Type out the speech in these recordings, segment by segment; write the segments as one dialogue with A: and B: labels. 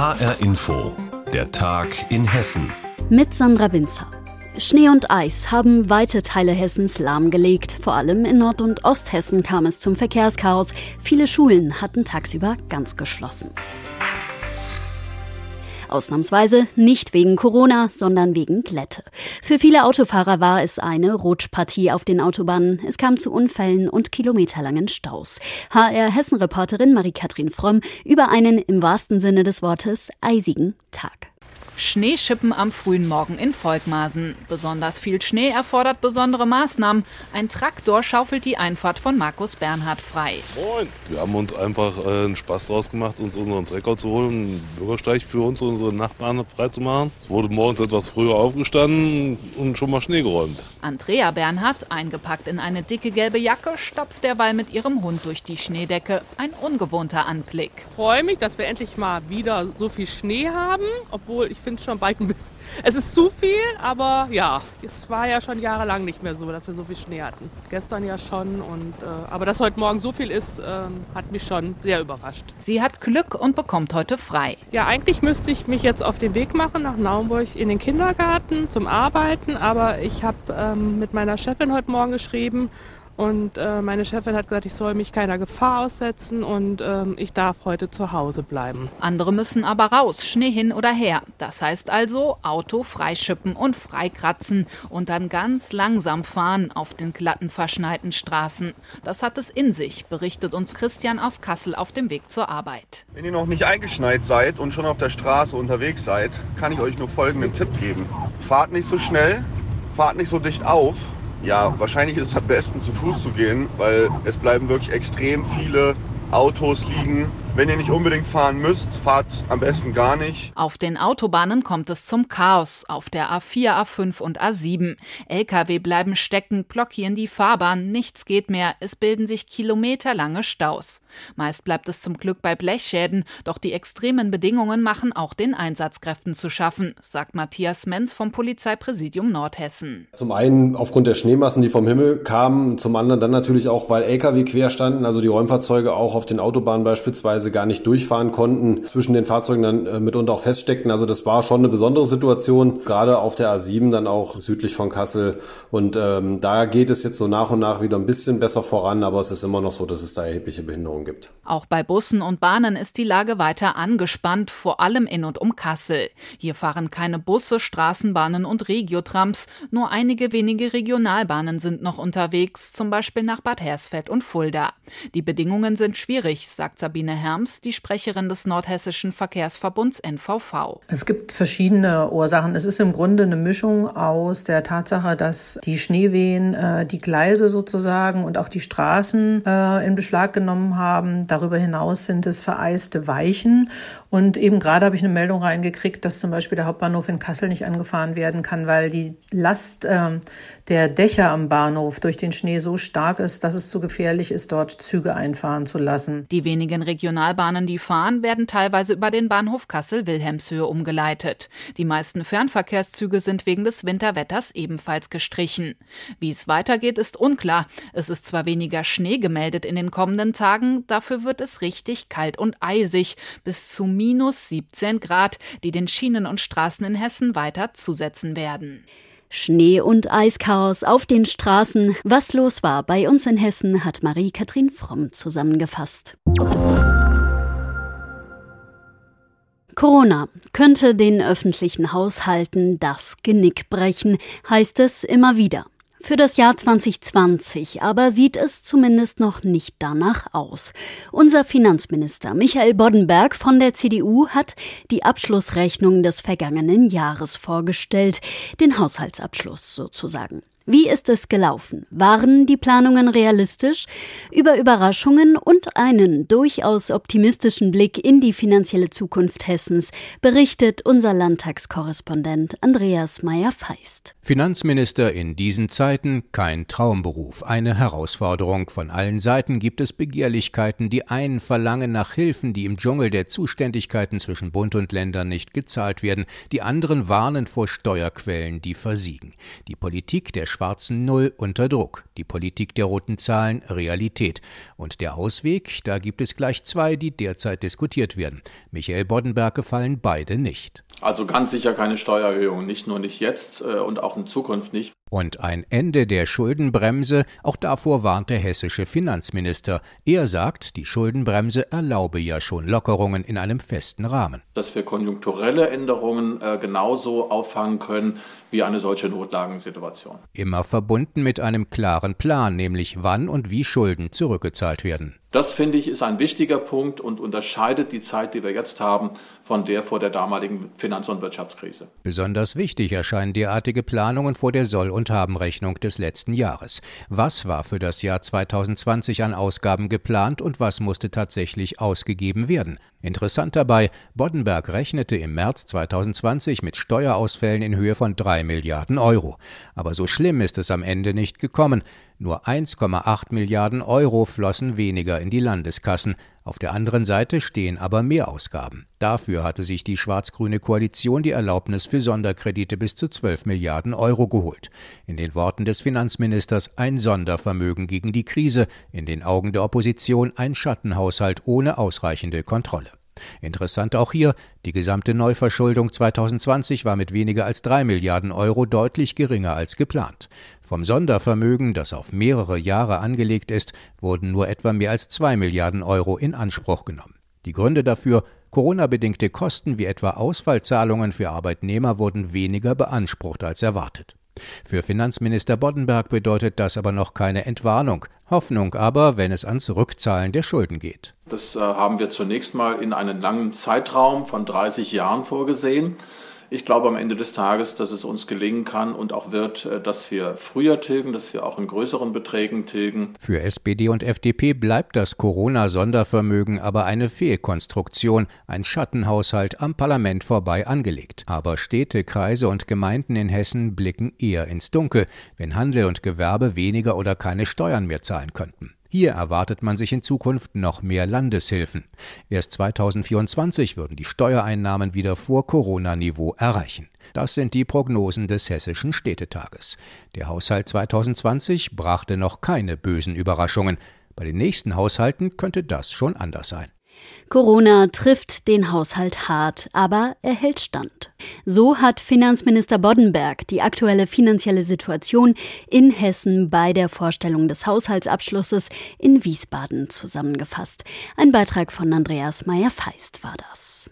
A: HR Info, der Tag in Hessen.
B: Mit Sandra Winzer. Schnee und Eis haben weite Teile Hessens lahmgelegt. Vor allem in Nord- und Osthessen kam es zum Verkehrschaos. Viele Schulen hatten tagsüber ganz geschlossen. Ausnahmsweise nicht wegen Corona, sondern wegen Glätte. Für viele Autofahrer war es eine Rutschpartie auf den Autobahnen. Es kam zu Unfällen und kilometerlangen Staus. HR Hessen-Reporterin Marie-Kathrin Fromm über einen im wahrsten Sinne des Wortes eisigen Tag.
C: Schneeschippen am frühen Morgen in Volkmaßen. Besonders viel Schnee erfordert besondere Maßnahmen. Ein Traktor schaufelt die Einfahrt von Markus Bernhard frei.
D: Moin. Wir haben uns einfach äh, einen Spaß draus gemacht, uns unseren Trecker zu holen, einen Bürgersteig für uns und unsere Nachbarn freizumachen. Es wurde morgens etwas früher aufgestanden und schon mal Schnee geräumt.
C: Andrea Bernhard, eingepackt in eine dicke gelbe Jacke, stopft derweil mit ihrem Hund durch die Schneedecke. Ein ungewohnter Anblick.
E: Ich freue mich, dass wir endlich mal wieder so viel Schnee haben, obwohl ich finde, finde schon bald ein bisschen. Es ist zu viel, aber ja, es war ja schon jahrelang nicht mehr so, dass wir so viel Schnee hatten. Gestern ja schon und äh, aber dass heute Morgen so viel ist, äh, hat mich schon sehr überrascht.
C: Sie hat Glück und bekommt heute frei.
E: Ja, eigentlich müsste ich mich jetzt auf den Weg machen nach Naumburg in den Kindergarten zum Arbeiten, aber ich habe ähm, mit meiner Chefin heute Morgen geschrieben und äh, meine Chefin hat gesagt, ich soll mich keiner Gefahr aussetzen und ähm, ich darf heute zu Hause bleiben.
C: Andere müssen aber raus, Schnee hin oder her. Das heißt also Auto freischippen und freikratzen und dann ganz langsam fahren auf den glatten, verschneiten Straßen. Das hat es in sich, berichtet uns Christian aus Kassel auf dem Weg zur Arbeit.
F: Wenn ihr noch nicht eingeschneit seid und schon auf der Straße unterwegs seid, kann ich euch nur folgenden Tipp geben. Fahrt nicht so schnell, fahrt nicht so dicht auf ja, wahrscheinlich ist es am besten zu Fuß zu gehen, weil es bleiben wirklich extrem viele Autos liegen wenn ihr nicht unbedingt fahren müsst, fahrt am besten gar nicht.
C: Auf den Autobahnen kommt es zum Chaos. Auf der A4, A5 und A7. Lkw bleiben stecken, blockieren die Fahrbahn, nichts geht mehr. Es bilden sich kilometerlange Staus. Meist bleibt es zum Glück bei Blechschäden, doch die extremen Bedingungen machen auch den Einsatzkräften zu schaffen, sagt Matthias Menz vom Polizeipräsidium Nordhessen.
G: Zum einen aufgrund der Schneemassen, die vom Himmel kamen, zum anderen dann natürlich auch, weil Lkw quer standen, also die Räumfahrzeuge auch auf den Autobahnen beispielsweise teilweise gar nicht durchfahren konnten, zwischen den Fahrzeugen dann äh, mitunter auch feststeckten. Also das war schon eine besondere Situation, gerade auf der A7 dann auch südlich von Kassel. Und ähm, da geht es jetzt so nach und nach wieder ein bisschen besser voran, aber es ist immer noch so, dass es da erhebliche Behinderungen gibt.
C: Auch bei Bussen und Bahnen ist die Lage weiter angespannt, vor allem in und um Kassel. Hier fahren keine Busse, Straßenbahnen und Regiotrams. Nur einige wenige Regionalbahnen sind noch unterwegs, zum Beispiel nach Bad Hersfeld und Fulda. Die Bedingungen sind schwierig, sagt Sabine Herr Herms, die Sprecherin des Nordhessischen Verkehrsverbunds NVV.
H: Es gibt verschiedene Ursachen. Es ist im Grunde eine Mischung aus der Tatsache, dass die Schneewehen äh, die Gleise sozusagen und auch die Straßen äh, in Beschlag genommen haben. Darüber hinaus sind es vereiste Weichen. Und eben gerade habe ich eine Meldung reingekriegt, dass zum Beispiel der Hauptbahnhof in Kassel nicht angefahren werden kann, weil die Last äh, der Dächer am Bahnhof durch den Schnee so stark ist, dass es zu gefährlich ist, dort Züge einfahren zu lassen.
C: Die wenigen Regionalen Regionalbahnen, die fahren, werden teilweise über den Bahnhof Kassel-Wilhelmshöhe umgeleitet. Die meisten Fernverkehrszüge sind wegen des Winterwetters ebenfalls gestrichen. Wie es weitergeht, ist unklar. Es ist zwar weniger Schnee gemeldet in den kommenden Tagen, dafür wird es richtig kalt und eisig, bis zu minus 17 Grad, die den Schienen und Straßen in Hessen weiter zusetzen werden.
B: Schnee- und Eischaos auf den Straßen. Was los war bei uns in Hessen, hat Marie-Kathrin Fromm zusammengefasst. Corona könnte den öffentlichen Haushalten das Genick brechen, heißt es immer wieder. Für das Jahr 2020 aber sieht es zumindest noch nicht danach aus. Unser Finanzminister Michael Boddenberg von der CDU hat die Abschlussrechnung des vergangenen Jahres vorgestellt, den Haushaltsabschluss sozusagen. Wie ist es gelaufen? Waren die Planungen realistisch? Über Überraschungen und einen durchaus optimistischen Blick in die finanzielle Zukunft Hessens berichtet unser Landtagskorrespondent Andreas Meyer-Feist.
I: Finanzminister in diesen Zeiten kein Traumberuf, eine Herausforderung. Von allen Seiten gibt es Begehrlichkeiten. Die einen verlangen nach Hilfen, die im Dschungel der Zuständigkeiten zwischen Bund und Ländern nicht gezahlt werden. Die anderen warnen vor Steuerquellen, die versiegen. Die Politik der schwarzen Null unter Druck. Die Politik der roten Zahlen Realität. Und der Ausweg, da gibt es gleich zwei, die derzeit diskutiert werden. Michael Boddenberg gefallen beide nicht.
J: Also ganz sicher keine Steuererhöhung, nicht nur nicht jetzt äh, und auch in Zukunft nicht.
I: Und ein Ende der Schuldenbremse, auch davor warnt der hessische Finanzminister. Er sagt, die Schuldenbremse erlaube ja schon Lockerungen in einem festen Rahmen.
J: Dass wir konjunkturelle Änderungen äh, genauso auffangen können wie eine solche Notlagensituation.
I: Immer verbunden mit einem klaren Plan, nämlich wann und wie Schulden zurückgezahlt werden.
J: Das finde ich ist ein wichtiger Punkt und unterscheidet die Zeit, die wir jetzt haben, von der vor der damaligen Finanz- und Wirtschaftskrise.
I: Besonders wichtig erscheinen derartige Planungen vor der Soll- und Habenrechnung des letzten Jahres. Was war für das Jahr 2020 an Ausgaben geplant und was musste tatsächlich ausgegeben werden? Interessant dabei, Boddenberg rechnete im März 2020 mit Steuerausfällen in Höhe von drei Milliarden Euro. Aber so schlimm ist es am Ende nicht gekommen. Nur 1,8 Milliarden Euro flossen weniger in die Landeskassen. Auf der anderen Seite stehen aber Mehrausgaben. Dafür hatte sich die schwarz-grüne Koalition die Erlaubnis für Sonderkredite bis zu 12 Milliarden Euro geholt. In den Worten des Finanzministers ein Sondervermögen gegen die Krise, in den Augen der Opposition ein Schattenhaushalt ohne ausreichende Kontrolle. Interessant auch hier, die gesamte Neuverschuldung 2020 war mit weniger als drei Milliarden Euro deutlich geringer als geplant. Vom Sondervermögen, das auf mehrere Jahre angelegt ist, wurden nur etwa mehr als zwei Milliarden Euro in Anspruch genommen. Die Gründe dafür Corona-bedingte Kosten wie etwa Ausfallzahlungen für Arbeitnehmer wurden weniger beansprucht als erwartet. Für Finanzminister Boddenberg bedeutet das aber noch keine Entwarnung. Hoffnung aber, wenn es ans Rückzahlen der Schulden geht.
J: Das äh, haben wir zunächst mal in einen langen Zeitraum von 30 Jahren vorgesehen. Ich glaube am Ende des Tages, dass es uns gelingen kann und auch wird, äh, dass wir früher tilgen, dass wir auch in größeren Beträgen tilgen.
I: Für SPD und FDP bleibt das Corona-Sondervermögen aber eine Fehlkonstruktion, ein Schattenhaushalt am Parlament vorbei angelegt. Aber Städte, Kreise und Gemeinden in Hessen blicken eher ins Dunkel, wenn Handel und Gewerbe weniger oder keine Steuern mehr zahlen könnten. Hier erwartet man sich in Zukunft noch mehr Landeshilfen. Erst 2024 würden die Steuereinnahmen wieder vor Corona-Niveau erreichen. Das sind die Prognosen des Hessischen Städtetages. Der Haushalt 2020 brachte noch keine bösen Überraschungen. Bei den nächsten Haushalten könnte das schon anders sein.
B: Corona trifft den Haushalt hart, aber er hält stand. So hat Finanzminister Boddenberg die aktuelle finanzielle Situation in Hessen bei der Vorstellung des Haushaltsabschlusses in Wiesbaden zusammengefasst. Ein Beitrag von Andreas Meyer-Feist war das.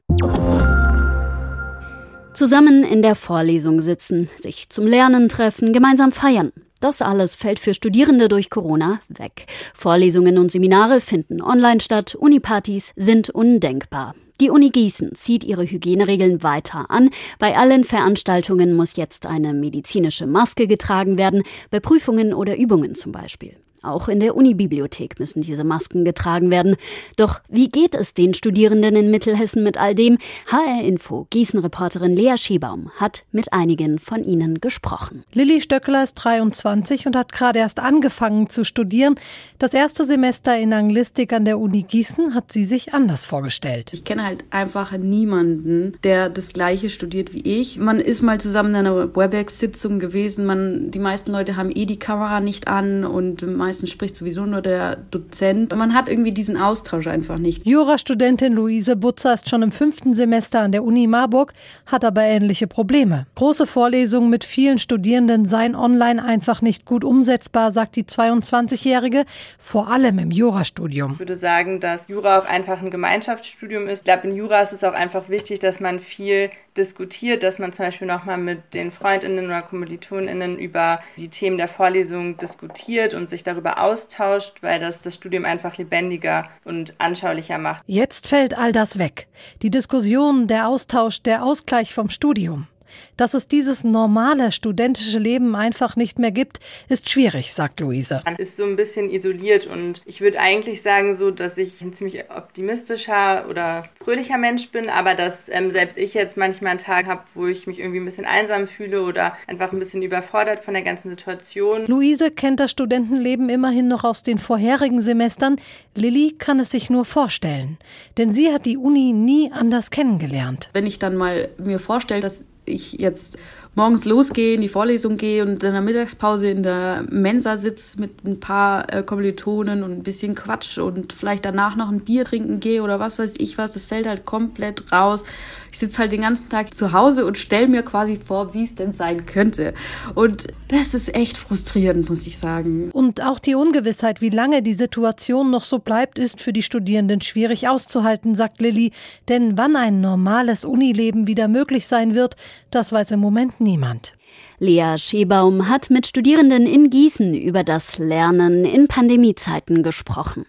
B: Zusammen in der Vorlesung sitzen, sich zum Lernen treffen, gemeinsam feiern. Das alles fällt für Studierende durch Corona weg. Vorlesungen und Seminare finden online statt, Unipartys sind undenkbar. Die Uni Gießen zieht ihre Hygieneregeln weiter an. Bei allen Veranstaltungen muss jetzt eine medizinische Maske getragen werden, bei Prüfungen oder Übungen zum Beispiel. Auch in der Unibibliothek müssen diese Masken getragen werden. Doch wie geht es den Studierenden in Mittelhessen mit all dem? HR Info Gießen-Reporterin Lea Schiebaum hat mit einigen von ihnen gesprochen.
K: Lilly Stöckler ist 23 und hat gerade erst angefangen zu studieren. Das erste Semester in Anglistik an der Uni Gießen hat sie sich anders vorgestellt.
L: Ich kenne halt einfach niemanden, der das gleiche studiert wie ich. Man ist mal zusammen in einer Webex-Sitzung gewesen. Man, die meisten Leute haben eh die Kamera nicht an und meistens spricht sowieso nur der Dozent. Man hat irgendwie diesen Austausch einfach nicht.
K: Jurastudentin Luise Butzer ist schon im fünften Semester an der Uni Marburg, hat aber ähnliche Probleme. Große Vorlesungen mit vielen Studierenden seien online einfach nicht gut umsetzbar, sagt die 22-Jährige, vor allem im Jurastudium.
M: Ich würde sagen, dass Jura auch einfach ein Gemeinschaftsstudium ist. Ich glaube, in Jura ist es auch einfach wichtig, dass man viel diskutiert, dass man zum Beispiel nochmal mit den Freundinnen oder Kommilitoninnen über die Themen der Vorlesung diskutiert und sich darüber austauscht, weil das das Studium einfach lebendiger und anschaulicher macht.
K: Jetzt fällt all das weg. Die Diskussion, der Austausch, der Ausgleich vom Studium. Dass es dieses normale studentische Leben einfach nicht mehr gibt, ist schwierig, sagt Luise.
M: Man ist so ein bisschen isoliert und ich würde eigentlich sagen so, dass ich ein ziemlich optimistischer oder fröhlicher Mensch bin, aber dass ähm, selbst ich jetzt manchmal einen Tag habe, wo ich mich irgendwie ein bisschen einsam fühle oder einfach ein bisschen überfordert von der ganzen Situation.
K: Luise kennt das Studentenleben immerhin noch aus den vorherigen Semestern. Lilly kann es sich nur vorstellen, denn sie hat die Uni nie anders kennengelernt.
L: Wenn ich dann mal mir vorstelle, dass ich jetzt morgens losgehe, in die Vorlesung gehe und in der Mittagspause in der Mensa sitze mit ein paar äh, Kommilitonen und ein bisschen Quatsch und vielleicht danach noch ein Bier trinken gehe oder was weiß ich was, das fällt halt komplett raus. Ich sitze halt den ganzen Tag zu Hause und stelle mir quasi vor, wie es denn sein könnte. Und das ist echt frustrierend, muss ich sagen.
K: Und auch die Ungewissheit, wie lange die Situation noch so bleibt, ist für die Studierenden schwierig auszuhalten, sagt Lilly. Denn wann ein normales Unileben wieder möglich sein wird, das weiß im Moment niemand.
B: Lea Schebaum hat mit Studierenden in Gießen über das Lernen in Pandemiezeiten gesprochen.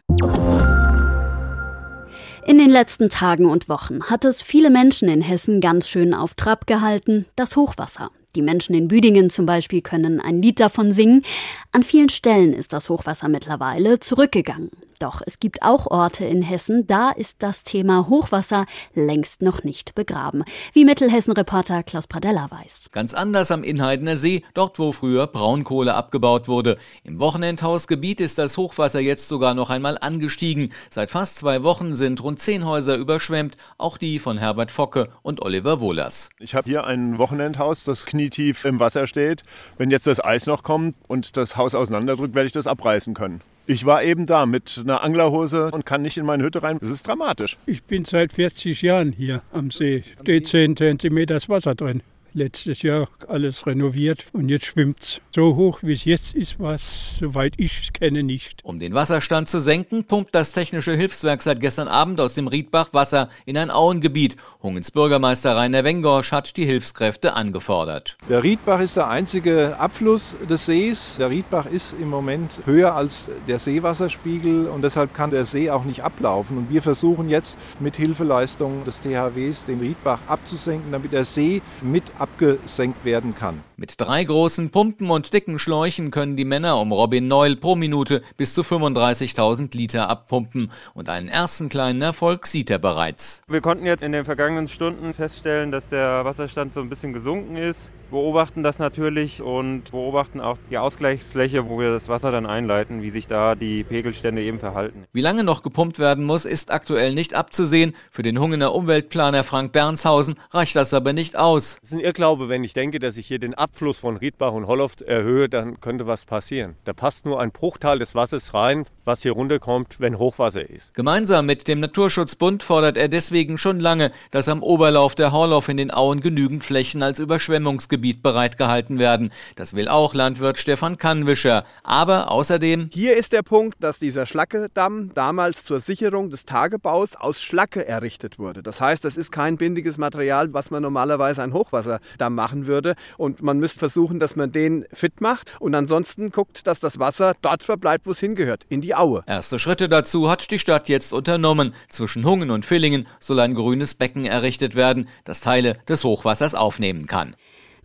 B: In den letzten Tagen und Wochen hat es viele Menschen in Hessen ganz schön auf Trab gehalten, das Hochwasser. Die Menschen in Büdingen zum Beispiel können ein Lied davon singen. An vielen Stellen ist das Hochwasser mittlerweile zurückgegangen. Doch es gibt auch Orte in Hessen, da ist das Thema Hochwasser längst noch nicht begraben. Wie Mittelhessen-Reporter Klaus Pradella weiß.
N: Ganz anders am Inheidener See, dort wo früher Braunkohle abgebaut wurde. Im Wochenendhausgebiet ist das Hochwasser jetzt sogar noch einmal angestiegen. Seit fast zwei Wochen sind rund zehn Häuser überschwemmt, auch die von Herbert Focke und Oliver Wohlers.
O: Ich habe hier ein Wochenendhaus, das knietief im Wasser steht. Wenn jetzt das Eis noch kommt und das Haus auseinanderdrückt, werde ich das abreißen können. Ich war eben da mit einer Anglerhose und kann nicht in meine Hütte rein. Das ist dramatisch.
P: Ich bin seit 40 Jahren hier am See. Steht 10 cm Wasser drin letztes Jahr alles renoviert und jetzt schwimmt es so hoch, wie es jetzt ist, was soweit ich es kenne nicht.
N: Um den Wasserstand zu senken, pumpt das Technische Hilfswerk seit gestern Abend aus dem Riedbach Wasser in ein Auengebiet. Hungens Bürgermeister Rainer Wengorsch hat die Hilfskräfte angefordert.
Q: Der Riedbach ist der einzige Abfluss des Sees. Der Riedbach ist im Moment höher als der Seewasserspiegel und deshalb kann der See auch nicht ablaufen. Und wir versuchen jetzt mit Hilfeleistung des THWs den Riedbach abzusenken, damit der See mit abgesenkt werden kann.
N: Mit drei großen Pumpen und dicken Schläuchen können die Männer um Robin Neul pro Minute bis zu 35.000 Liter abpumpen. Und einen ersten kleinen Erfolg sieht er bereits.
R: Wir konnten jetzt in den vergangenen Stunden feststellen, dass der Wasserstand so ein bisschen gesunken ist beobachten das natürlich und beobachten auch die Ausgleichsfläche, wo wir das Wasser dann einleiten, wie sich da die Pegelstände eben verhalten.
N: Wie lange noch gepumpt werden muss, ist aktuell nicht abzusehen. Für den Hungener Umweltplaner Frank Bernshausen reicht das aber nicht aus.
S: Das ist ein Irrglaube, wenn ich denke, dass ich hier den Abfluss von Riedbach und Holloft erhöhe, dann könnte was passieren. Da passt nur ein Bruchteil des Wassers rein, was hier runterkommt, wenn Hochwasser ist.
N: Gemeinsam mit dem Naturschutzbund fordert er deswegen schon lange, dass am Oberlauf der Horloff in den Auen genügend Flächen als Überschwemmungsgebiet bereitgehalten werden. Das will auch Landwirt Stefan Kannwischer. Aber außerdem.
T: Hier ist der Punkt, dass dieser Schlacke-Damm damals zur Sicherung des Tagebaus aus Schlacke errichtet wurde. Das heißt, das ist kein bindiges Material, was man normalerweise ein Hochwasserdamm machen würde. Und man müsste versuchen, dass man den fit macht und ansonsten guckt, dass das Wasser dort verbleibt, wo es hingehört, in die Aue.
N: Erste Schritte dazu hat die Stadt jetzt unternommen. Zwischen Hungen und Villingen soll ein grünes Becken errichtet werden, das Teile des Hochwassers aufnehmen kann.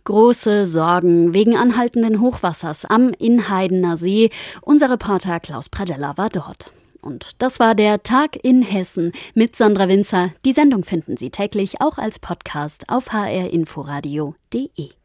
B: Große Sorgen wegen anhaltenden Hochwassers am Inheidener See. Unser Reporter Klaus Pradella war dort. Und das war der Tag in Hessen mit Sandra Winzer. Die Sendung finden Sie täglich auch als Podcast auf hrinforadio.de.